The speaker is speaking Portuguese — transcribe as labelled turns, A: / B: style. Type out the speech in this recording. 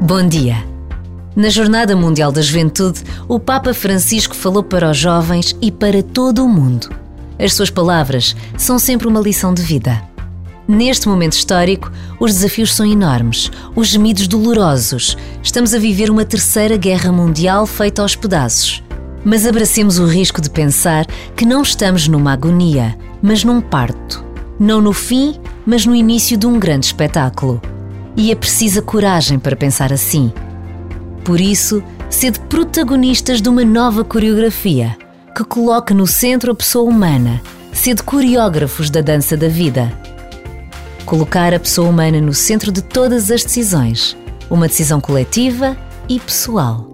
A: Bom dia. Na Jornada Mundial da Juventude, o Papa Francisco falou para os jovens e para todo o mundo. As suas palavras são sempre uma lição de vida. Neste momento histórico, os desafios são enormes, os gemidos dolorosos. Estamos a viver uma terceira guerra mundial feita aos pedaços. Mas abracemos o risco de pensar que não estamos numa agonia, mas num parto. Não no fim, mas no início de um grande espetáculo e é precisa coragem para pensar assim. Por isso, sede protagonistas de uma nova coreografia que coloque no centro a pessoa humana, sede coreógrafos da dança da vida. Colocar a pessoa humana no centro de todas as decisões, uma decisão coletiva e pessoal.